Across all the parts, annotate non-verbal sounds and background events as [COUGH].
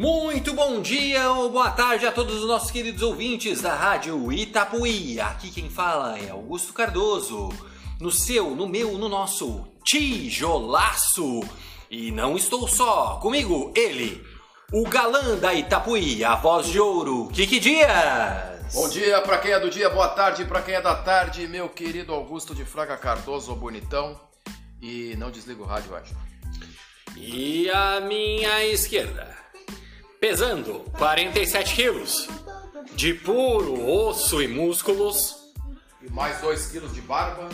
Muito bom dia ou boa tarde a todos os nossos queridos ouvintes da Rádio Itapuí. Aqui quem fala é Augusto Cardoso. No seu, no meu, no nosso tijolaço. E não estou só, comigo ele, o galã da Itapuí, a voz de ouro, Kiki Dias. Bom dia pra quem é do dia, boa tarde pra quem é da tarde, meu querido Augusto de Fraga Cardoso, bonitão. E não desliga o rádio, acho. E a minha esquerda, pesando 47 quilos, de puro osso e músculos, E mais dois quilos de barba.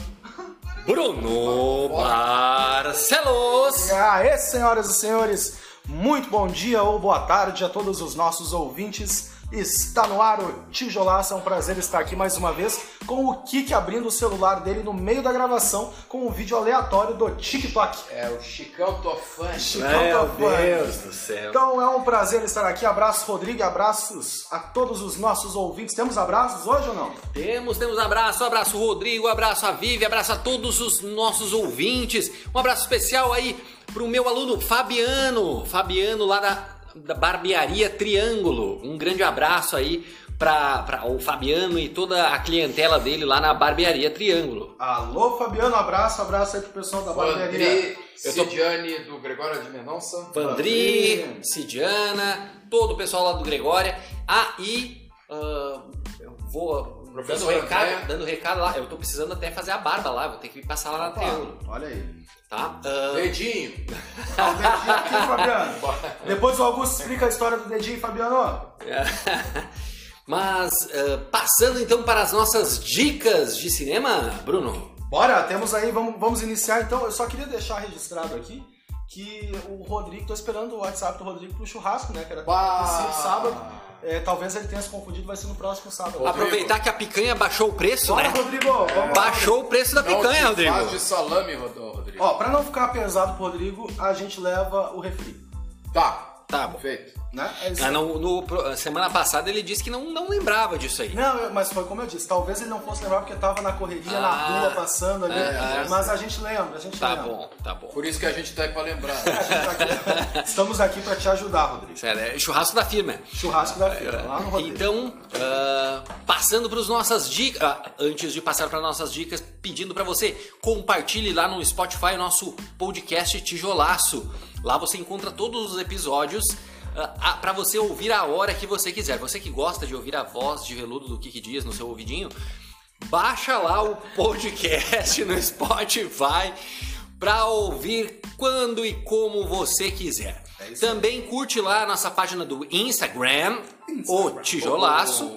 Bruno Barcelos. E aí, senhoras e senhores, muito bom dia ou boa tarde a todos os nossos ouvintes. Está no ar o Tijolaço, é um prazer estar aqui mais uma vez com o Kik abrindo o celular dele no meio da gravação com um vídeo aleatório do TikTok. É o Chicão Tofante. Chicão Meu Tofante. Deus do céu. Então é um prazer estar aqui. Abraço, Rodrigo, abraços a todos os nossos ouvintes. Temos abraços hoje ou não? Temos, temos abraço, abraço Rodrigo, abraço a Vivi, abraço a todos os nossos ouvintes. Um abraço especial aí pro meu aluno Fabiano, Fabiano lá da, da Barbearia Triângulo. Um grande abraço aí para o Fabiano e toda a clientela dele lá na Barbearia Triângulo. Alô, Fabiano, abraço, abraço aí pro pessoal da barbearia. Vandri, Eu tô- Cidiane, do Gregório de Mendonça. Vandri, Vandri. Cidiana, todo o pessoal lá do Gregória. Ah, e ah, eu vou dando Professor recado, André. dando recado lá. Eu tô precisando até fazer a barba lá, vou ter que passar lá na Opa, Triângulo, olha aí. tá? Ah, Dedinho. [LAUGHS] Ah, o dedinho aqui, Fabiano. Depois o Augusto explica a história do dedinho, Fabiano. [LAUGHS] Mas ah, passando então para as nossas dicas de cinema, Bruno. Bora, temos aí, vamos, vamos iniciar então. Eu só queria deixar registrado aqui que o Rodrigo, tô esperando o WhatsApp do Rodrigo pro churrasco, né? Que era Bah! sábado. É, talvez ele tenha se confundido, vai ser no próximo sábado. Rodrigo. Aproveitar que a picanha baixou o preço, Bora, né? Rodrigo! Vamos lá. Baixou o preço da Não picanha, Rodrigo. faz de salame, Rod- Rodrigo. Ó, pra não ficar pesado pro Rodrigo, a gente leva o refri, Tá. Tá bom. Feito. né? É. Ah, no, no- pro- semana passada ele disse que não, não lembrava disso aí. Não, mas foi como eu disse, talvez ele não fosse lembrar porque tava na correria, Ah, na rua, passando ali. é, é. mas a gente lembra, a gente Tá lembra. bom, tá bom. Por isso que a gente tá aí pra lembrar. A gente tá aqui- estamos aqui pra te ajudar, Rodrigo. Sério, é churrasco da firma. Churrasco da fila, lá no Rodrigo. Então, ah, passando para as nossas dicas, ah, antes de passar para nossas dicas, pedindo para você compartilhe lá no Spotify o nosso podcast Tijolaço. Lá você encontra todos os episódios para você ouvir a hora que você quiser. Você que gosta de ouvir a voz de veludo do Kiki Dias no seu ouvidinho, baixa lá o podcast no Spotify para ouvir quando e como você quiser. Também curte lá a nossa página do Instagram, o Tijolaço.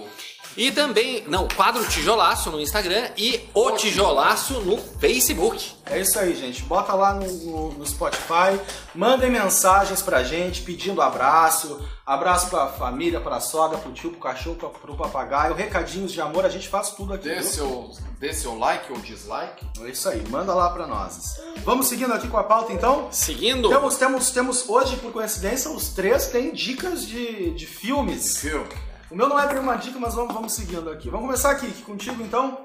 E também, não, quadro Tijolaço no Instagram e o Tijolaço no Facebook. É isso aí, gente. Bota lá no, no- no Spotify, mandem mensagens pra gente pedindo abraço, abraço pra família, pra sogra, pro tio, pro cachorro, pro, pro papagaio, recadinhos de amor, a gente faz tudo aqui. Dê viu? seu, dê seu like ou dislike. É isso aí, manda lá pra nós. Vamos seguindo aqui com a pauta então? Seguindo, Temos, temos, temos hoje, por coincidência, os três têm dicas de, de filmes. Viu? O meu não é bem uma dica, mas vamos, vamos seguindo aqui. Vamos começar aqui, contigo então.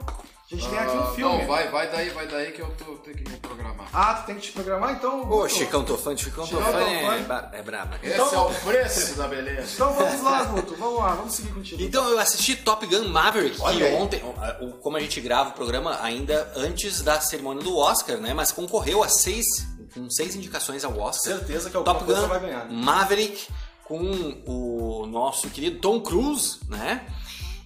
A gente tem aqui um Ah, filme. Não, vai, vai daí, vai daí que eu tô, tenho que me programar. Ah, tu tem que te programar então? Ô. Chicão Tofante, Chicão Chicão Tofante é, é braba. Esse Então- é o preço da beleza. Então vamos lá, Guto. Vamos lá, vamos seguir contigo. Então eu assisti Top Gun Maverick, que Olha aí. ontem, como a gente grava o programa ainda antes da cerimônia do Oscar, né? Mas concorreu a seis, com seis indicações ao Oscar. Certeza que alguma Top coisa Gun vai ganhar. né? Maverick com o nosso querido Tom Cruise, né?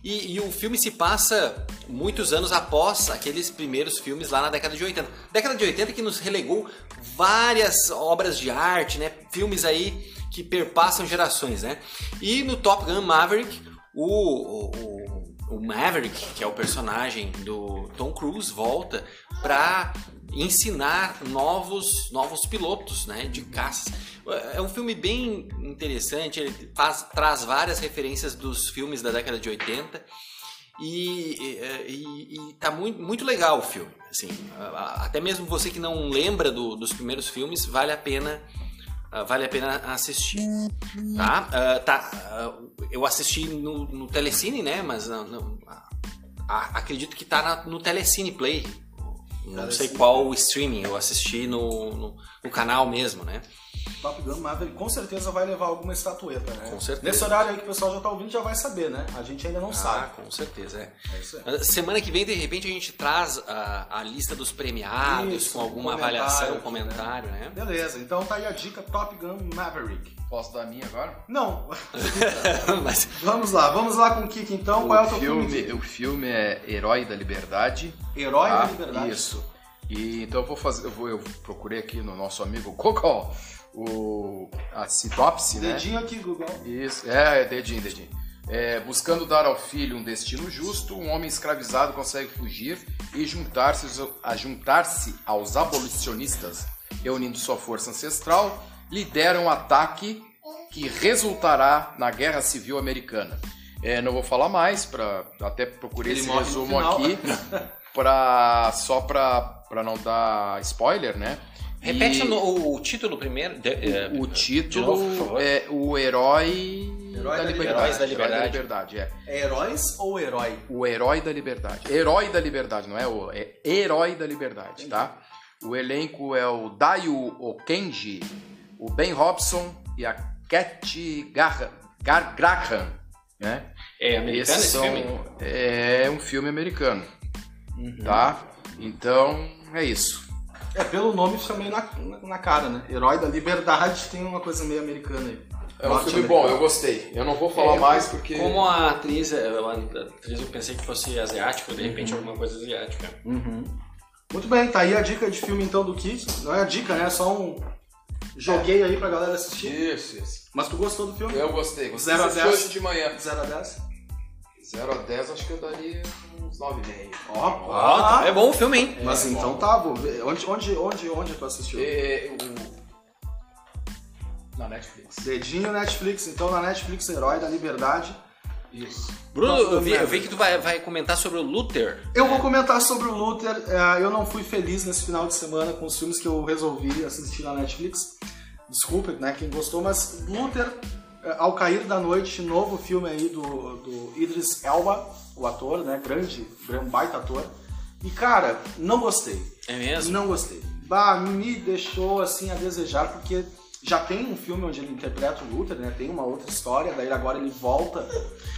E, e o filme se passa muitos anos após aqueles primeiros filmes lá na década de 80. Década de 80 que nos relegou várias obras de arte, né? Filmes aí que perpassam gerações, né? E no Top Gun Maverick, o, o, o- Maverick, que é o personagem do Tom Cruise, volta pra ensinar novos, novos pilotos né, de caças. É um filme bem interessante, ele faz, traz várias referências dos filmes da década de 80 e, e, e tá muito, muito legal o filme. Assim, até mesmo você que não lembra do- dos primeiros filmes, vale a pena ah, vale a pena assistir, tá? Ah, tá, ah, eu assisti no, no Telecine, né? Mas ah, acredito que tá na- no Telecine Play. Não sei qual o streaming, eu assisti no, no, no canal mesmo, né? Top Gun Maverick com certeza vai levar alguma estatueta, né? Com certeza. Nesse horário aí que o pessoal já tá ouvindo já vai saber, né? A gente ainda não Ah, sabe. com certeza, é. É isso aí. Semana que vem, de repente, a gente traz a, a lista dos premiados Isso, com alguma comentário avaliação, aqui, comentário, né? Beleza, então tá aí a dica Top Gun Maverick. Posso dar a minha agora? Não, [LAUGHS] Mas vamos lá, vamos lá com o Kik então. Qual é o teu filme? filme, o filme é Herói da Liberdade. Herói da tá? Liberdade. Isso. E então eu vou fazer, eu vou, eu procurei aqui no nosso amigo Google o a sinopse, né? Dedinho aqui, Google. Isso, é, é dedinho, dedinho. É, buscando dar ao filho um destino justo, um homem escravizado consegue fugir e juntar-se a juntar-se aos abolicionistas, reunindo sua força ancestral, lidera um ataque que resultará na Guerra Civil Americana. É, não vou falar mais, pra, até procurei Ele esse resumo aqui, [LAUGHS] pra, só para não dar spoiler, né? Repete E- o, o título primeiro. de- é, o título novo, é O Herói, Herói da da, Liberdade. liberdade. Heróis da Herói da Liberdade. Liberdade, é. É heróis ou herói? O Herói da Liberdade. Herói da Liberdade, não é o. É Herói da Liberdade, tá? O elenco é o Daio Okenji, o Ben Robson e a Cat Garra- Gar Graham, né? É americano esse são- filme? É um filme americano, Uhum. tá? Então, é isso. É, pelo nome fica meio na, na, na cara, né? Herói da Liberdade tem uma coisa meio americana aí. É um filme bom, eu gostei. Eu não vou falar É, mais porque. Como a atriz, é, a atriz eu pensei que fosse asiático, de repente alguma coisa asiática. Uhum. Muito bem, tá aí a dica de filme então do Kik. Não é a dica, né? É só um. Joguei aí pra galera assistir. Isso, isso. Mas tu gostou do filme? Eu gostei. Gostei Zero a Assisti dez. hoje de manhã. 0 a 10? 0 a 10, acho que eu daria uns 9,5. Ó, Ó, é bom o filme, hein? Mas É, então bom. tá, vou ver. Onde, onde, onde, onde tu assistiu? É, o... Na Netflix. Dedinho Netflix, então na Netflix Herói da Liberdade. Isso. Bruno, eu vi, eu vi que tu vai, vai comentar sobre o Luther. Eu vou comentar sobre o Luther. É, Eu não fui feliz nesse final de semana com os filmes que eu resolvi assistir na Netflix. Desculpa, né, quem gostou, mas Luther, é, Ao Cair da Noite, novo filme aí do, do Idris Elba, o ator, né, grande, grande baita ator. E cara, não gostei. É mesmo? Não gostei. Bah, me deixou assim a desejar, porque já tem um filme onde ele interpreta o Luther, né? Tem uma outra história, daí agora ele volta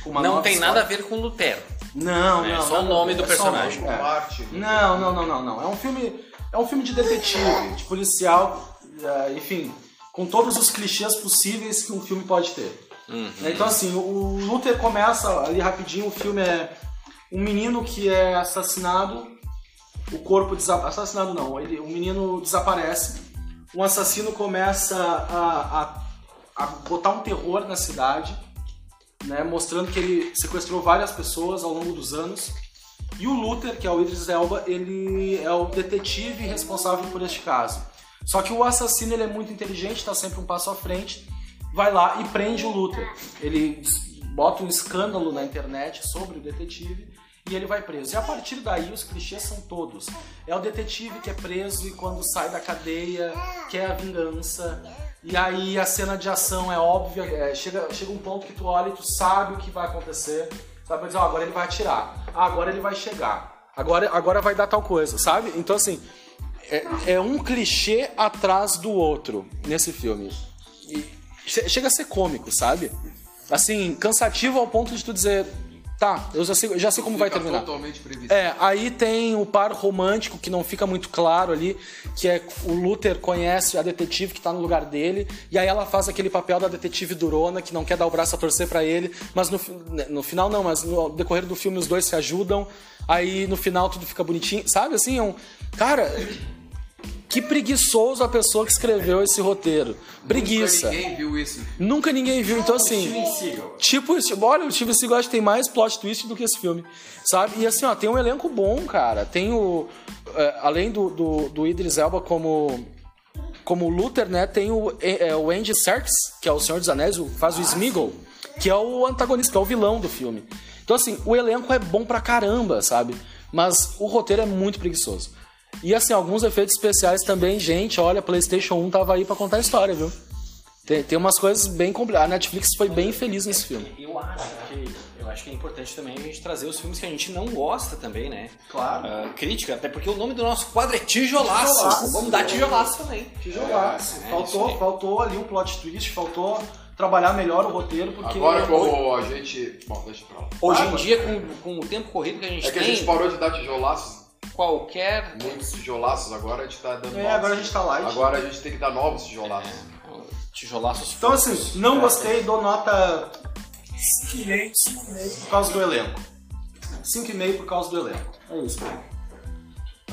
com uma não nova tem história. nada a ver com Lutero. Não, É não. só o nada nome a ver, do é o personagem. nome, é. Marte. Não, não, não, não, não. É um filme, é um filme de detetive, de policial, eh, enfim, com todos os clichês possíveis que um filme pode ter. Uhum. Então assim, o Luther começa ali rapidinho, o filme é um menino que é assassinado, o corpo desa- assassinado não, ele, o menino desaparece, um assassino começa a, a, a botar um terror na cidade, né, mostrando que ele sequestrou várias pessoas ao longo dos anos. E o Luther, que é o Idris Elba, ele é o detetive responsável por este caso. Só que o assassino ele é muito inteligente, está sempre um passo à frente, vai lá e prende o Luther. Ele bota um escândalo na internet sobre o detetive e ele vai preso. E a partir daí os clichês são todos. É o detetive que é preso e quando sai da cadeia quer a vingança. E aí a cena de ação é óbvia, é, chega, chega um ponto que tu olha e tu sabe o que vai acontecer. Sabe, dizer, ó, agora ele vai atirar. Ah, agora ele vai chegar. Agora, agora vai dar tal coisa, sabe? Então assim, é, é um clichê atrás do outro nesse filme. E che- chega a ser cômico, sabe? Assim, cansativo ao ponto de tu dizer, tá, eu já sei, já sei como vai Fica terminar. totalmente previsível. É, aí tem o par romântico que não fica muito claro ali, que é o Luther conhece a detetive que tá no lugar dele, e aí ela faz aquele papel da detetive durona que não quer dar o braço a torcer pra ele, mas no, fi- no final não, mas no decorrer do filme os dois se ajudam, aí no final tudo fica bonitinho, sabe? Assim, é um. Cara. Que preguiçoso a pessoa que escreveu esse roteiro. Preguiça. Nunca ninguém viu isso. Nunca ninguém viu, então assim. Tipo, olha, o Steven Seagal acho que tem mais plot twist do que esse filme, sabe? E assim, ó, tem um elenco bom, cara. Tem o. é, além do, do, do Idris Elba como. Como Luther, né? Tem o, é, o Andy Serkis, que é o Senhor dos Anéis, faz o Smeagol, que é o antagonista, que é o vilão do filme. Então, assim, o elenco é bom pra caramba, sabe? Mas o roteiro é muito preguiçoso. E, assim, alguns efeitos especiais também, gente, olha, PlayStation 1 tava aí pra contar a história, viu? Tem, tem umas coisas bem complicadas. A Netflix foi bem feliz nesse filme. Eu acho que, eu acho que é importante também a gente trazer os filmes que a gente não gosta também, né? Claro. Ah, crítica, até porque o nome do nosso quadro é Tijolaço. Tijolaço. Vamos dar tijolaço também. Tijolaço. É, é faltou, aí. faltou ali um plot twist, faltou trabalhar melhor o roteiro, porque. Agora como a gente. Bom, deixa pra lá. Hoje em dia, com, com o tempo corrido que a gente É que a tem, gente parou de dar tijolaços, qualquer muitos tijolaços, agora a gente tá dando É, novos. agora a gente tá light. Agora a gente tem que dar novos tijolaços. tijolaços Então, assim, não gostei, dou nota 5,5 por causa do elenco. 5,5 por causa do elenco. É isso,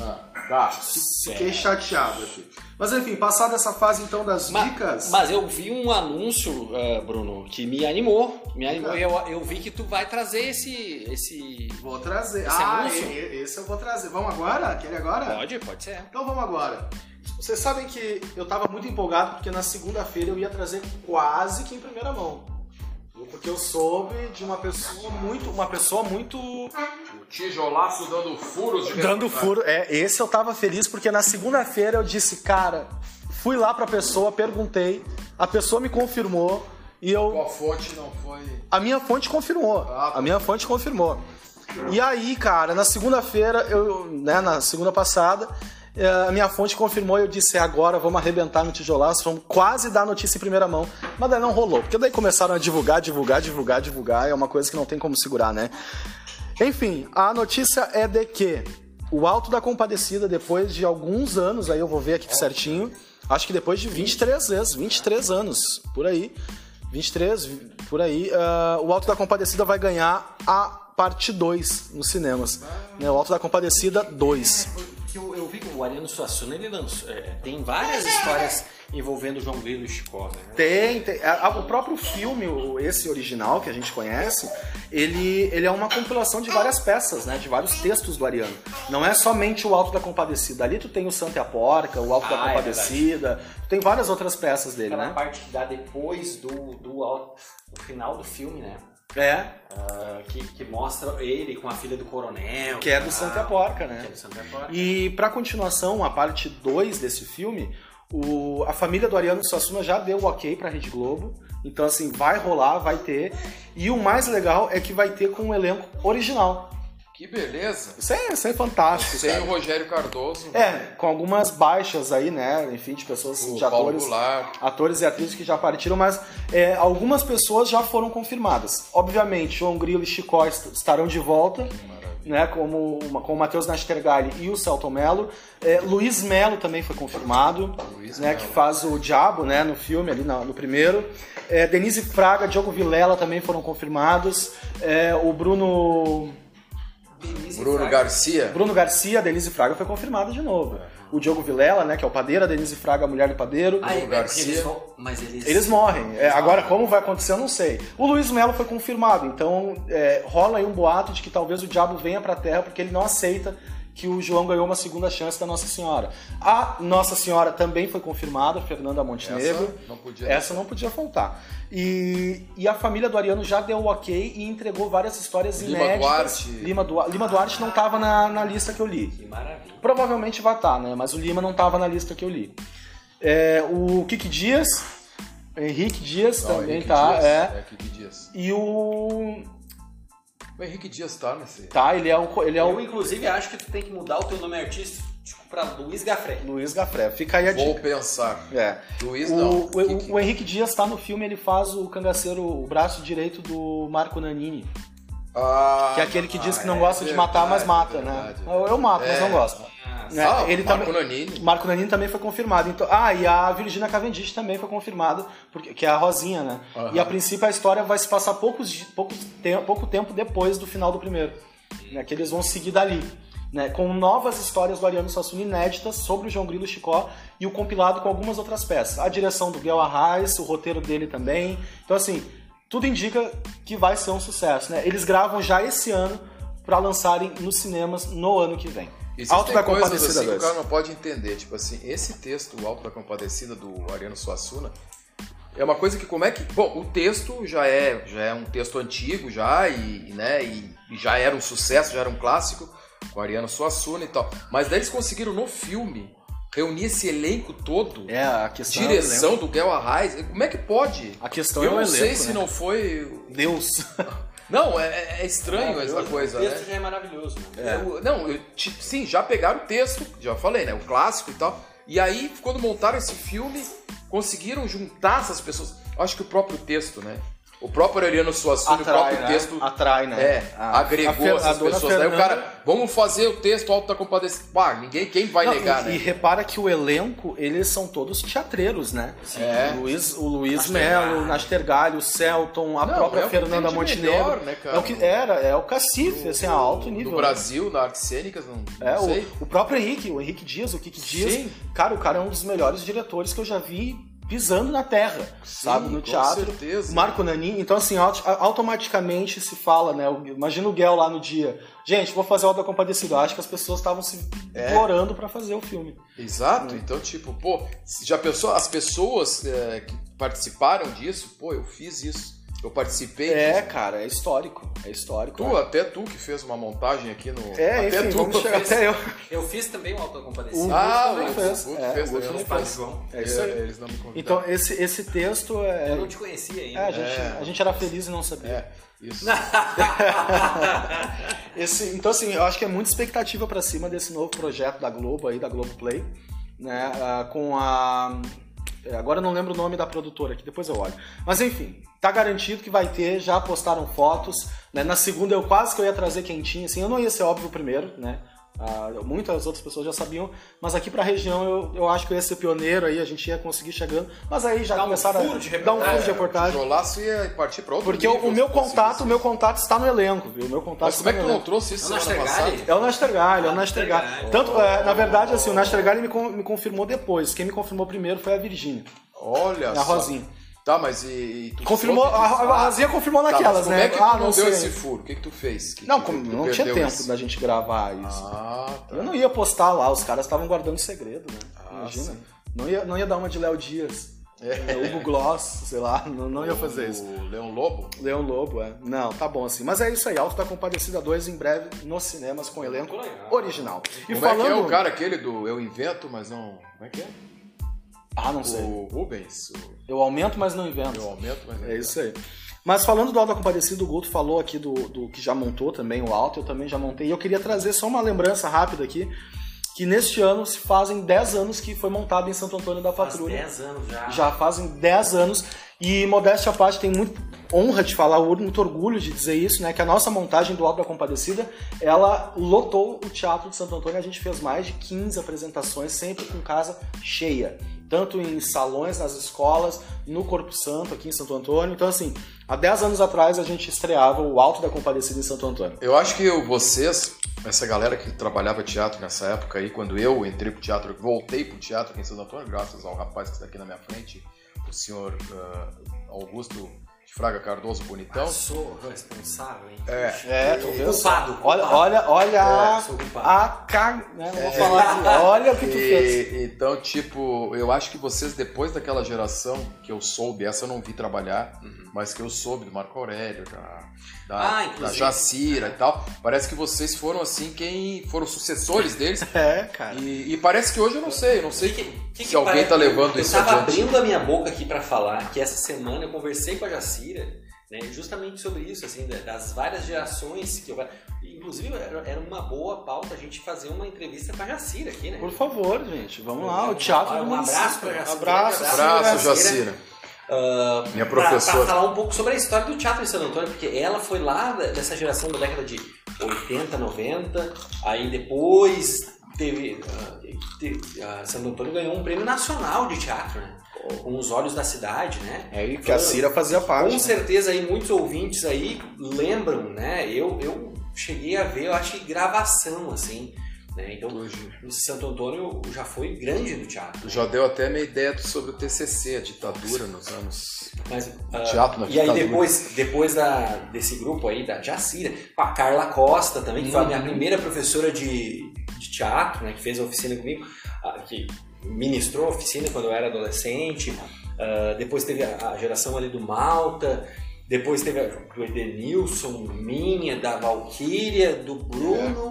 Ah, tá. Fiquei chateado aqui. Mas enfim, passada essa fase então das Ma- dicas. Mas eu vi um anúncio, ah, Bruno, que me animou. Me animou. Tá. Eu, eu vi que tu vai trazer esse. esse... Vou trazer. Esse ah, anúncio? esse eu vou trazer. Vamos agora? Quer agora? Pode, pode ser. Então vamos agora. Vocês sabem que eu tava muito empolgado porque na segunda-feira eu ia trazer quase que em primeira mão. Porque eu soube de uma pessoa muito. Uma pessoa muito. O tijolaço dando furos de Dando furo. É, esse eu tava feliz porque na segunda-feira eu disse, cara, fui lá pra pessoa, perguntei, a pessoa me confirmou e eu. Tua fonte não foi. A minha fonte confirmou. Ah, tá. A minha fonte confirmou. E aí, cara, na segunda-feira, eu, né, na segunda passada, a minha fonte confirmou eu disse, "É agora vamos arrebentar no tijolaço, vamos quase dar notícia em primeira mão. Mas daí não rolou, porque daí começaram a divulgar, divulgar, divulgar, divulgar, é uma coisa que não tem como segurar, né? Enfim, a notícia é de que o Alto da Compadecida, depois de alguns anos, aí eu vou ver aqui certinho, acho que depois de 23 vezes, 23 anos, por aí, 23, vi- por aí, ah, o Alto da Compadecida vai ganhar a parte 2 nos cinemas. Né, o Alto da Compadecida 2. Porque eu, eu vi que o Ariano Suassuna, ele lançou, é, tem várias histórias envolvendo o João Grilo e Chicó, né? Tem, tem. A- a- O próprio filme, o- esse original que a gente conhece, ele, ele é uma compilação de várias peças, né? De vários textos do Ariano. Não é somente o Alto da Compadecida. Ali tu tem o Santa e a Porca, o Alto da Ah, é Compadecida. tem várias outras peças dele, Aquela né? parte que dá depois do, do, do final do filme, né? É, Ah, que, que mostra ele com a filha do coronel. que é do ah, Santa e a Porca, Que é né? do Santa e a Porca. E pra continuação, a parte 2 desse filme, o- a família do Ariano Suassuna já deu o ok pra Rede Globo. Então, assim, vai rolar, vai ter. E o mais legal é que vai ter com o elenco original. Que beleza. Isso é, isso é fantástico, Sem cara. o Rogério Cardoso. É, com algumas baixas aí, né? Enfim, de pessoas, O de Paulo atores, Goulart. atores e atrizes que já partiram, mas é, algumas pessoas já foram confirmadas. Obviamente, João Grilo e Chicó est- estarão de volta, né? Como uma- com o Matheus Nastergalli e o Celton Mello. É, Luiz Melo também foi confirmado, Luiz né? Mello. Que faz o Diabo, né? No filme ali na- no primeiro. É, Denise Fraga, Diogo Vilela também foram confirmados. É, o Bruno Bruno Garcia. Bruno Garcia, a Denise Fraga foi confirmada de novo. O Diogo Vilela, né, que é o padeiro, a Denise Fraga, a mulher do padeiro. Ah, é, Bruno Garcia. eles vão- mas eles... Eles morrem. É, agora, como vai acontecer, eu não sei. O Luiz Melo foi confirmado, então é, rola aí um boato de que talvez o diabo venha pra Terra porque ele não aceita que o João ganhou uma segunda chance da Nossa Senhora. A Nossa Senhora também foi confirmada, Fernanda Montenegro. Essa não podia Essa não podia faltar. E, e a família do Ariano já deu o ok e entregou várias histórias Lima inéditas. Duarte. Lima, Duarte. Lima Duarte não estava na, na lista que eu li. Que maravilha. Provavelmente vai estar, né? Mas o Lima não estava na lista que eu li. É, o Kiki Dias, Henrique Dias Não, também Henrique tá, Dias. é. Henrique Dias. E o. O Henrique Dias tá nesse. Tá, ele é o, ele é Eu, o inclusive, acho que tu tem que mudar o teu nome artístico pra Luiz Gaffrey. Luiz Gafré. Fica aí a Vou dica. pensar. É. Luiz O, não. o- Kiki. o Henrique Dias tá no filme, ele faz o cangaceiro, o braço direito do Marco Nanini. Ah, Que é aquele que diz que não é gosta de matar, mas verdade, mata, né? verdade. Eu, eu mato, mas É. não gosto. Né? Ah, ele Marco também, Nanini. Marco Nanini também foi confirmado. Então, ah, e a Virginia Cavendish também foi confirmada, porque, que é a Rosinha, né? Aham. E a princípio a história vai se passar poucos, di- pouco, tempo, pouco tempo depois do final do primeiro. Né? Que eles vão seguir dali. Né? Com novas histórias do Ariano Suassuna inéditas sobre o João Grilo Chicó e o compilado com algumas outras peças. A direção do Guel Arraes, o roteiro dele também. Então, assim, tudo indica que vai ser um sucesso. Né? Eles gravam já esse ano para lançarem nos cinemas no ano que vem. Alto Existem da coisas Compadecida assim que o 2. cara não pode entender. Tipo assim, esse texto, o Alto da Compadecida, do Ariano Suassuna, é uma coisa que como é que... Bom, o texto já é, já é um texto antigo já, e, né, e, e já era um sucesso, já era um clássico, com o Ariano Suassuna e tal. Mas daí eles conseguiram no filme reunir esse elenco todo, É, a questão direção do Guel Arraes. Como é que pode? A questão Eu é o não elenco, sei se né? não foi... Deus. [LAUGHS] Não, é, é estranho essa coisa, O texto né? já é maravilhoso. É, o- não, eu, ti- sim, já pegaram o texto, já falei, né? O clássico e tal. E aí, quando montaram esse filme, conseguiram juntar essas pessoas. Eu acho que o próprio texto, né? O próprio Aureliano Suassuna, o próprio né? texto Atrai, né? É, A- agregou a essas pessoas. Daí o Fernanda- cara, vamos fazer o texto Alto da Compadecida. Pá, ninguém, quem vai Não, negar, e, né? e repara que o elenco, eles são todos teatreiros, né? É. O Luiz, o Luiz. Melo, o Nastergalho, o Celton, a Não, própria é o Fernanda Montenegro. melhor, né, cara? É o que era, é o cacife, assim, a alto nível. No Brasil, na artes cênicas, não, É, não sei. o, o próprio Henrique, o Henrique Dias, o Kiki Dias. Sim. Cara, o cara é um dos melhores diretores que eu já vi pisando na terra, sabe? No com teatro. certeza. O Marco Nanin. Então, assim, auto- automaticamente se fala, né? Imagina o Guel lá no dia. Gente, vou fazer o da Compadecida. Acho que as pessoas estavam se É. implorando pra fazer o filme. Exato, então, tipo, pô, já pensou, as pessoas é, que participaram disso, pô, eu fiz isso, eu participei É, disso. cara, é histórico. É histórico. Tu, é. até tu que fez uma montagem aqui no. É, até enfim, tu vamos chegar fez. até eu. Eu fiz também o Auto da O Compadecida. Ah, o fez. Guto É, fez o fez. João. É isso aí. É, eles não me convidaram. Então, esse, esse texto é. Eu não te conhecia ainda. é, a, gente, É. a gente era feliz e não sabia. É, isso. [LAUGHS] Esse, então, assim, eu acho que é muita expectativa pra cima desse novo projeto da Globo aí, da Globo Play, né? ah, com a. é, Agora eu não lembro o nome da produtora aqui, depois eu olho. Mas enfim, tá garantido que vai ter, já postaram fotos. Né? Na segunda eu quase que eu ia trazer quentinho, assim, eu não ia ser óbvio primeiro, né? Ah, muitas outras pessoas já sabiam, mas aqui pra região eu, eu acho que eu ia ser pioneiro aí, a gente ia conseguir chegando. Mas aí já Dá um começaram de a dar um furo de O reportagem. Jolaço ia partir pra outro Porque o, nível, o meu contato, o meu contato está no elenco, viu? O meu contato Mas como é que tu não trouxe isso É o semana Nastergalli? passada? É o Nastergalho, é o. Nastergalli. Tanto, é, na verdade, assim, o Nastergalho me, con- me confirmou depois. Quem me confirmou primeiro foi a Virgínia, Olha a só. Rosinha. Tá, mas e. e tu Confirmou, soube a, a Rosinha confirmou Tá, naquelas, como né? é que tu ah, não, não deu sei. esse furo? O que, que tu fez? Que Não, que como tu não tinha tempo da gente gravar isso. Ah, tá. Eu não ia postar lá, os caras estavam guardando segredo, né? Ah, Imagina. sim. Não ia, não ia dar uma de Léo Dias, É. Hugo Gloss, sei lá, não, não ia fazer isso. O Leão Lobo? Leão Lobo, é. Não, tá bom assim. Mas é isso aí, Alto da Compadecida 2 em breve nos cinemas com elenco original. E Como falando... é que é o cara aquele do Eu Invento, mas não. Como é que é? Ah, não sei. O Rubens. o Eu aumento, mas não invento. Eu Aumento, mas não. É isso aí. Mas falando do Alto da Compadecida, o Guto falou aqui do, do que já montou também o Alto, eu também já montei. E eu queria trazer só uma lembrança rápida aqui, que neste ano se fazem 10 anos que foi montado em Santo Antônio da Faz Patrulha. 10 anos já. Já fazem 10 anos. E modéstia à parte, tem muito honra de falar, muito orgulho de dizer isso, né? Que a nossa montagem do Alto da Compadecida, ela lotou o Teatro de Santo Antônio. A gente fez mais de 15 apresentações, sempre com casa cheia. Tanto em salões, nas escolas, no Corpo Santo, aqui em Santo Antônio. Então, assim, há 10 anos atrás a gente estreava o Alto da Compadecida em Santo Antônio. Eu acho que eu- vocês, essa galera que trabalhava teatro nessa época aí, quando eu entrei pro teatro, voltei pro teatro aqui em Santo Antônio, graças ao rapaz que está aqui na minha frente, o senhor ah, Augusto Fraga Cardoso Bonitão. Sou responsável, hein? É. É, viu? Culpado. Olha, olha, olha a, sou culpado. a car... né? Não vou falar aqui. Olha o que tu fez. Então, tipo, eu acho que vocês, depois daquela geração que eu soube, essa eu não vi trabalhar, mas que eu soube do Marco Aurélio, da, da, Ah, da. Jacira e tal, parece que vocês foram, assim, quem foram sucessores deles. [LAUGHS] É, cara. E, e parece que hoje eu não sei, eu não sei Que que- que se que alguém parece? tá levando eu isso tava adiante. abrindo a minha boca aqui pra falar que essa semana eu conversei com a Jacira, né, justamente sobre isso, assim, da- das várias gerações que eu... Inclusive, era uma boa pauta a gente fazer uma entrevista com a Jacira aqui, né? Por favor, gente, vamos lá. O teatro Um do abraço pra Jacira. Abraço, Abraço, Jacira. Jacira. Ah, Minha pra- professora. Pra, falar um pouco sobre a história do teatro em Santo Antônio, porque ela foi lá dessa geração da década de 80, 90, aí depois teve. ah, teve- ah, Santo Antônio ganhou um prêmio nacional de teatro, né? Com os olhos da cidade, né? É que a Cira fazia parte. Com né? certeza aí muitos ouvintes aí lembram, né? Eu, eu cheguei a ver, eu acho que gravação, assim. Né? Então, o Santo Antônio já foi grande no teatro. Já deu até minha ideia sobre o TCC, a ditadura nos anos. Mas, ah, Teatro na e aí ditadura. depois, depois da, desse grupo aí, da Jacira, a Carla Costa também, que foi a minha primeira professora de, de teatro, né, que fez a oficina comigo, ah, que ministrou a oficina quando eu era adolescente. Ah, depois teve a, a geração ali do Malta, depois teve a do Edenilson, minha, da Valquíria, do Bruno.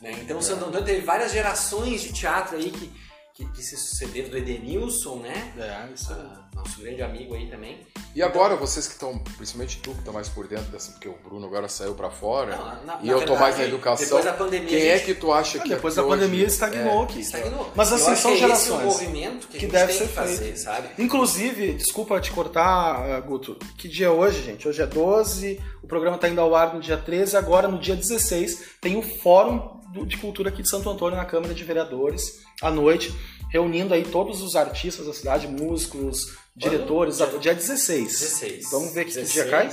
Né? Então, Santo Antônio teve várias gerações de teatro aí que, que, que se sucederam do Edenilson, né? É, isso aí. Ah, nosso grande amigo aí também. E agora, vocês que estão, principalmente tu que tá mais por dentro dessa, porque o Bruno agora saiu pra fora, Não, na- e na eu tô mais na educação. Depois da pandemia, Quem é gente que tu acha Ah, que depois que da hoje- pandemia estagnou aqui. estagnou. Mas Eu assim, acho são que é esse gerações. o movimento que, Que a gente deve tem ser que fazer, feito. sabe? Inclusive, desculpa te cortar, uh, Guto, que dia é hoje, gente? Hoje é 12, o programa tá indo ao ar no dia 13, agora no dia 16 tem o Fórum do- de Cultura aqui de Santo Antônio na Câmara de Vereadores, à noite, reunindo aí todos os artistas da cidade, músicos, diretores, Dia- dia, dia 16. 16. Vamos ver que 16. dia cai?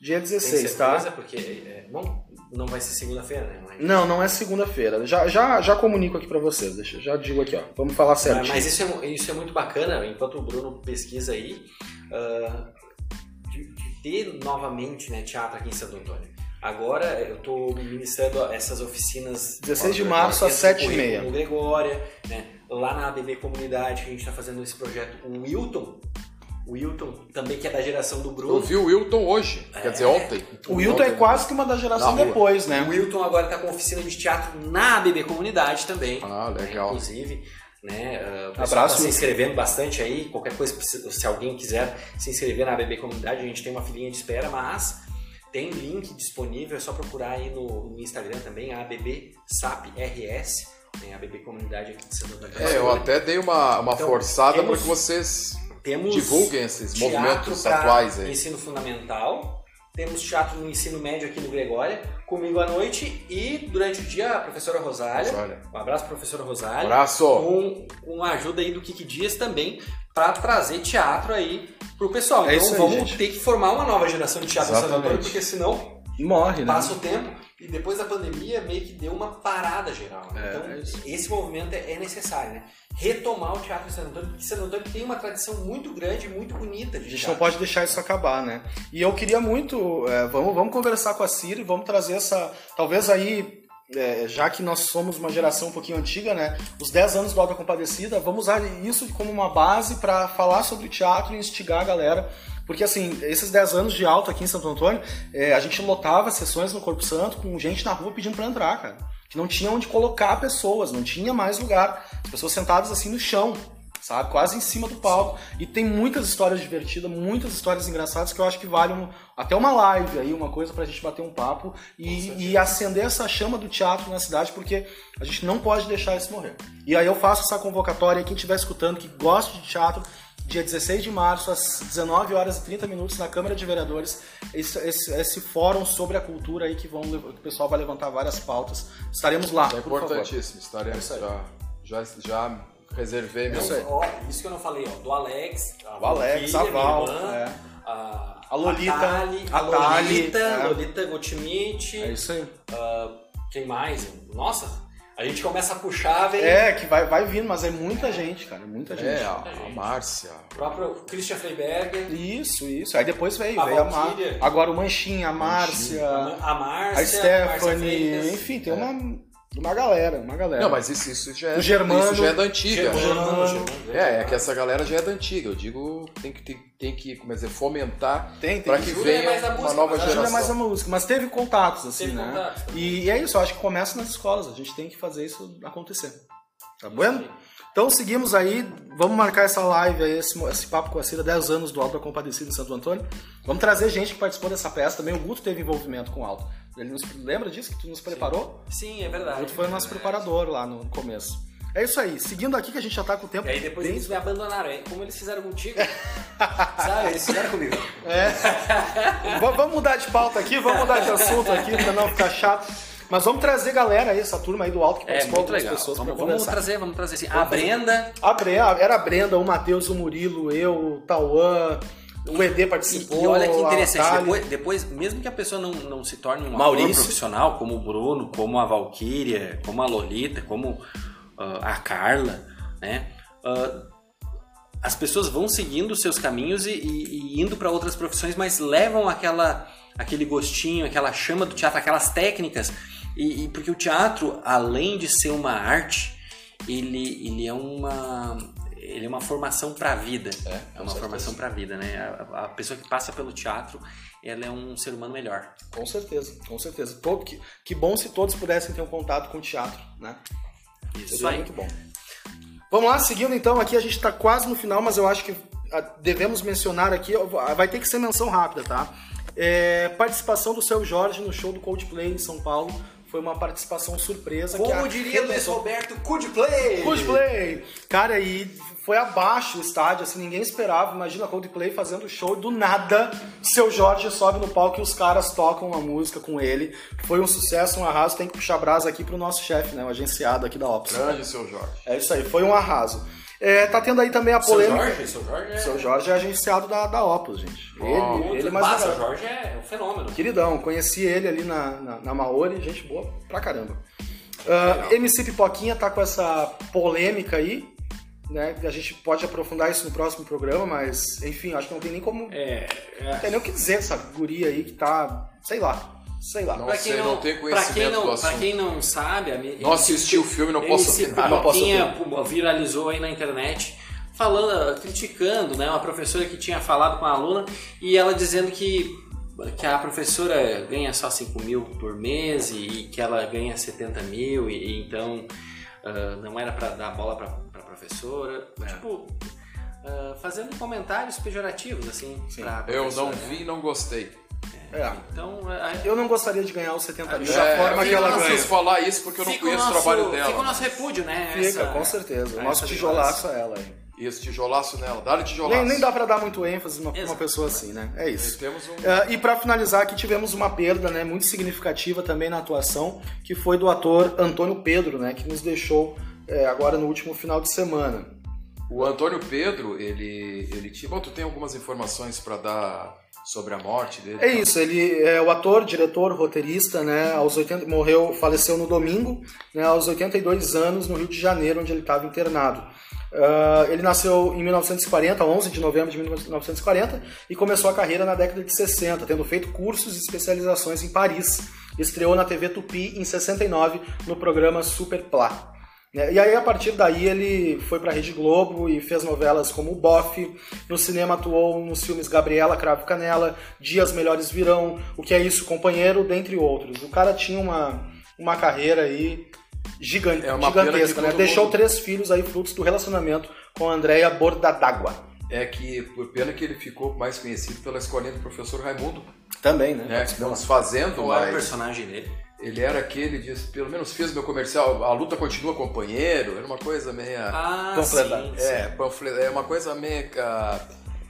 Dia Tem 16, certeza? tá? Porque é, não, não vai ser segunda-feira, né? Mas, Não, não é segunda-feira. Já, já, já comunico aqui pra vocês, deixa, já digo aqui, ó. Vamos falar certinho. mas isso, é, isso é muito bacana, enquanto o Bruno pesquisa aí, ah, de, de ter novamente né, teatro aqui em Santo Antônio. Agora eu estou ministrando essas oficinas. 16 de março, às dentro do 7h30. currículo No Gregória, né? lá na ABB Comunidade, que a gente está fazendo esse projeto com o Wilton. O Wilton, também que é da geração do Eu Bruno. vi o Wilton hoje, quer dizer, ontem. O Wilton é quase que uma da geração depois, né? O Wilton agora está com oficina de teatro na ABB Comunidade também. Ah, legal. Inclusive, né? Uh, Abraço, tá se inscrevendo bastante aí. Qualquer coisa, se se alguém quiser se inscrever na ABB Comunidade, a gente tem uma filinha de espera, mas tem link disponível, é só procurar aí no, no Instagram também, a ABB SAP RS, né, a ABB Comunidade aqui de Santo Antônio. É, eu até dei uma, uma Então, forçada para que vocês divulguem esses movimentos atuais aí. ensino fundamental, temos teatro no ensino médio aqui no Gregória, comigo à noite e durante o dia a professora Rosália. Rosália. Um abraço, professora Rosália. Abraço! com, com a ajuda aí do Kiki Dias também para trazer teatro aí pro pessoal. É Então aí, vamos ter que formar uma nova geração de teatro em porque senão Morre, né? passa o tempo e depois da pandemia meio que deu uma parada geral. né? É, então é esse movimento é, é necessário, né? Retomar o teatro em Santo Antônio, porque Santo Antônio tem uma tradição muito grande e muito bonita de A gente teatro. não pode deixar isso acabar, né? E eu queria muito, é, vamos, vamos conversar com a Ciri, vamos trazer essa, talvez aí, é, já que nós somos uma geração um pouquinho antiga, né? Os 10 anos do Alta Compadecida, vamos usar isso como uma base para falar sobre teatro e instigar a galera. Porque assim, esses 10 anos de alto aqui em Santo Antônio, é, a gente lotava sessões no Corpo Santo com gente na rua pedindo para entrar, cara. Que não tinha onde colocar pessoas, não tinha mais lugar. As pessoas sentadas assim no chão sabe? Quase em cima do palco. E tem muitas histórias divertidas, muitas histórias engraçadas que eu acho que vale um- até uma live aí, uma coisa pra gente bater um papo e, e acender essa chama do teatro na cidade, porque a gente não pode deixar isso morrer. E aí eu faço essa convocatória, quem estiver escutando, que gosta de teatro, dia 16 de março, às 19 horas e 30 minutos, na Câmara de Vereadores, esse, esse- esse fórum sobre a cultura aí que, vão, que o pessoal vai levantar várias pautas. Estaremos lá, É por favor. importantíssimo, estaremos já, já, já reservei meu. Isso. Ó, isso que eu não falei, ó, do Alex, a O Alex, Valquíria, a Val, minha irmã, é. a, A Lolita, a, Thali, a a Thali, Lolita, é. Lolita Gottschmidt, É isso aí. ah, quem mais? Nossa, a gente começa a puxar, vem É, que vai, vai vindo, mas é muita gente, cara, é muita gente. É, a, a Márcia. o próprio Christian Freiberger, Isso, isso. Aí depois veio, A veio a Mar... Agora o Manchinha, a Márcia, a Márcia, a Stephanie, Márcia enfim, tem uma, uma galera, uma galera. Não, mas isso, isso já é. O Germano. Isso já é da antiga. Germano, Germano. Germano, É, é que essa galera já é da antiga. Eu digo, tem que, tem, tem que como é dizer, fomentar Tem, tem. para que é venha mais a uma música, nova mas a Ajuda geração. mais a música, mas teve contatos, assim, Teve né? contatos. E, e é isso, eu acho que começa nas escolas, a gente tem que fazer isso acontecer. Tá bueno? Então seguimos aí, vamos marcar essa live aí, esse, esse papo com a Cira, 10 anos do Alto da Compadecida em Santo Antônio. Vamos trazer gente que participou dessa peça também, o Guto teve envolvimento com o Alto. Ele nos, lembra disso que tu nos preparou? Sim, é O verdade. Guto foi o nosso preparador lá no começo. É isso aí, seguindo aqui que a gente já tá com o tempo E aí depois bem- eles me abandonaram, é como eles fizeram contigo. [LAUGHS] Sabe, eles fizeram comigo. V- vamos mudar de pauta aqui, vamos mudar de assunto aqui pra não ficar chato. Mas vamos trazer galera aí, essa turma aí do alto que É participou, algumas legal. pessoas Vamos, pra vamos trazer, vamos trazer assim. A Brenda, A Brenda, era a Brenda, o Matheus, o Murilo, eu, o Tauan, o ED E, participou. e olha que interessante, depois, depois, mesmo que a pessoa não, não se torne um Maurício. profissional, como o Bruno, como a Valkyria, como a Lolita, como ah, a Carla, né? ah, as pessoas vão seguindo seus caminhos e, e- e indo para outras profissões, mas levam aquela, aquele gostinho, aquela chama do teatro, aquelas técnicas. E, e porque o teatro, além de ser uma arte, ele, ele é uma ele é uma formação para a vida. É, É uma formação para a vida, né? A, a pessoa que passa pelo teatro, ela é um ser humano melhor. Com certeza, com certeza. Todo, que, que bom se todos pudessem ter um contato com o teatro, né? Isso Seria aí. muito bom. Vamos lá, seguindo então, aqui a gente está quase no final, mas eu acho que ah, devemos mencionar aqui, vai ter que ser menção rápida, tá? É, participação do seu Jorge no show do Coldplay em São Paulo. Foi uma participação surpresa. Como diria Luiz Roberto, Coldplay! Coldplay! Cara, e foi abaixo o estádio, assim, ninguém esperava. Imagina Coldplay fazendo show do nada. Seu Jorge sobe no palco e os caras tocam uma música com ele. Foi um sucesso, um arraso. Tem que puxar brasa aqui pro nosso chefe, né? O agenciado aqui da Ops. Grande, seu Jorge. É isso aí, foi um arraso. É, tá tendo aí também a polêmica. Seu Jorge, seu Jorge é... Seu Jorge é agenciado da, da Opus, gente. Ele, ele, ele mais Passa, legal. Jorge é um fenômeno. Queridão, conheci ele ali na, na, na Maori, gente boa pra caramba. Uh, MC Pipoquinha tá com essa polêmica aí, né? A gente pode aprofundar isso no próximo programa, mas enfim, acho que não tem nem como. É, Não tem nem o que dizer essa guria aí que tá. sei lá. Sei lá. Não Pra sei, quem não não, tenho pra quem conhecimento não, do pra quem não sabe, a Não assisti o filme, não posso opinar. não posso Pipoquinha viralizou aí na internet falando, criticando, né, uma professora que tinha falado com a aluna e ela dizendo que que a professora ganha só 5 mil por mês e, e que ela ganha 70 mil e, e então ah, não era para dar bola para pra professora, É. tipo ah, fazendo comentários pejorativos assim pra Eu não né? vi e não gostei. É. Então, a- Eu não gostaria de ganhar os 70 mil É, forma eu que ela não ganha. falar isso porque eu não fica o conheço nosso, o trabalho dela. Fica o nosso repúdio, né? Fica, essa- com certeza. O a nosso tijolaço é ela aí. Isso, tijolaço nela. Dá-lhe tijolaço. Nem, nem dá pra dar muito ênfase numa, Exato. pessoa assim, né? É E isso. temos um... Uh, e pra finalizar aqui tivemos uma perda, né, muito significativa também na atuação, que foi do ator Antônio Pedro, né, que nos deixou é, agora no último final de semana. O Antônio Pedro, ele, ele tinha. Bom, tu tem algumas informações pra dar sobre a morte dele? É isso, ele é o ator, diretor, roteirista, né, aos 80, morreu, faleceu no domingo, né, aos 82 anos no Rio de Janeiro, onde ele estava internado. Uh, ele nasceu em 1940, 11 de novembro de 1940, e começou a carreira na década de 60, tendo feito cursos e especializações em Paris. Estreou na TV Tupi em 69 no programa Super Plá. Né? E aí, a partir daí, ele foi para a Rede Globo e fez novelas como o Boff. No cinema, atuou nos filmes Gabriela, Cravo Canela, Dias Melhores Virão, O Que É Isso, Companheiro, dentre outros. O cara tinha uma, uma carreira aí gigan- É gigantesca, né? Deixou mundo- três filhos aí, frutos do relacionamento com a Andréia Bordadagua. É que, por pena que ele ficou mais conhecido pela escolinha do professor Raimundo, Também, né? né? Não desfazendo, Qual o personagem dele? Ele era aquele de, pelo menos fez meu comercial, a luta continua companheiro, era uma coisa meia... Ah, sim, É, panfleto, é uma coisa meio. ah,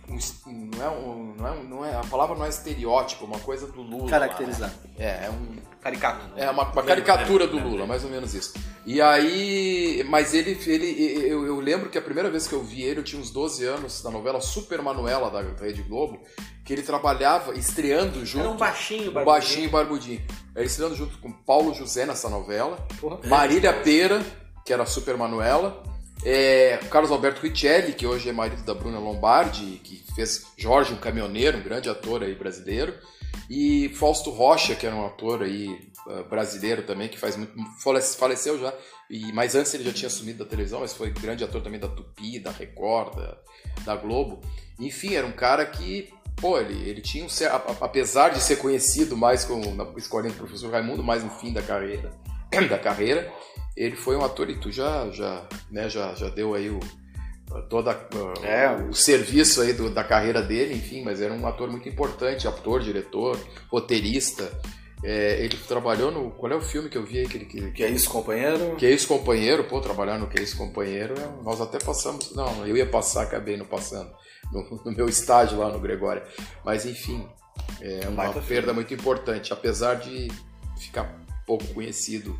um não, é um, não, é, um- não é A palavra não é estereótipo, uma coisa do Lula. Caracterizar. né? É, é um. Caricato. É uma, uma caricatura do Lula, mais ou menos isso. E aí. Mas ele. ele eu, eu lembro que a primeira vez que eu vi ele, eu tinha uns 12 anos, na novela Super Manuela da Rede Globo, que ele trabalhava estreando junto. Era um baixinho, um barbudinho. baixinho e barbudinho. Ele estreando junto com Paulo José nessa novela. Porra. Marília Pera, que era Super Manuela. É, Carlos Alberto Richelli, que hoje é marido da Bruna Lombardi, que fez Jorge, um caminhoneiro, um grande ator aí brasileiro. E Fausto Rocha, que era um ator aí ah, brasileiro também, que faz muito. falece- faleceu já. E, mas antes ele já tinha assumido da televisão, mas foi grande ator também da Tupi, da Record, da, da Globo. Enfim, era um cara que. Pô, ele, ele tinha um cer- a- a- Apesar de ser conhecido mais como na escolinha do professor Raimundo, mais no fim da carreira, [CLEARS THROAT] da carreira, ele foi um ator e tu já, já, né, já, já deu aí o, toda a- É. o serviço aí do- da carreira dele, enfim, mas era um ator muito importante, ator, diretor, roteirista. É, ele trabalhou no. Qual é o filme que eu vi aí que ele. Que, Que é isso, companheiro? que é esse companheiro, pô, trabalhar no que é esse companheiro, nós até passamos. Não, eu ia passar, acabei não passando. [LAUGHS] No, no meu estágio lá no Gregória. Mas enfim, é uma perda muito importante, apesar de ficar pouco conhecido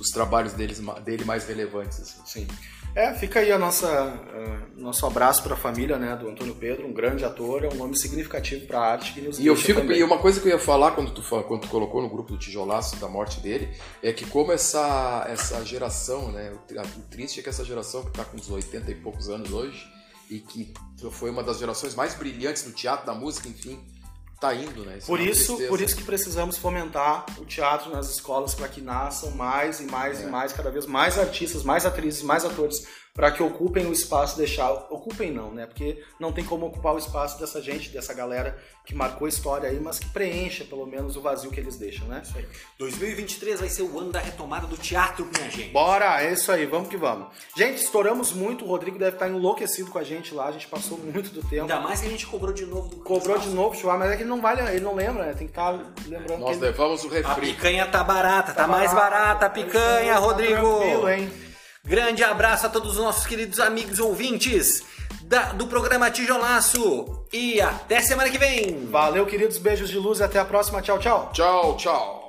os trabalhos deles, dele mais relevantes. assim. Sim. É, fica aí a nossa, eh, nosso abraço para a família né, do Antônio Pedro, um grande ator, é um nome significativo para a arte que nos E eu fico. também. E uma coisa que eu ia falar quando tu, quando tu colocou no grupo do Tijolaço da morte dele, é que como essa, essa geração, né? O triste é que essa geração que está com uns 80 e poucos anos hoje, e que foi uma das gerações mais brilhantes do teatro, da música, enfim, tá indo, né? Por é isso, tristeza. por isso que precisamos fomentar o teatro nas escolas para que nasçam mais e mais É. e mais, cada vez mais artistas, mais atrizes, mais atores, para que ocupem o espaço, deixar. Ocupem não, né? Porque não tem como ocupar o espaço dessa gente, dessa galera que marcou história aí, mas que preencha pelo menos o vazio que eles deixam, né? Isso aí. 2023 vai ser o ano da retomada do teatro, minha gente. Bora, é isso aí, vamos que vamos. Gente, estouramos muito, o Rodrigo deve estar enlouquecido com a gente lá, a gente passou muito do tempo. Ainda mais que a gente cobrou de novo do Cobrou de novo, Chua, mas é que ele não vale, ele não lembra, né? Tem que estar lembrando Nós que ele levamos o A refri. picanha tá barata, tá, mais barata a picanha, Tá Rodrigo. tranquilo, hein? Grande abraço a todos os nossos queridos amigos ouvintes da- do programa Tijolaço. E até semana que vem. Valeu, queridos, beijos de luz e até a próxima. Tchau, tchau. Tchau, tchau.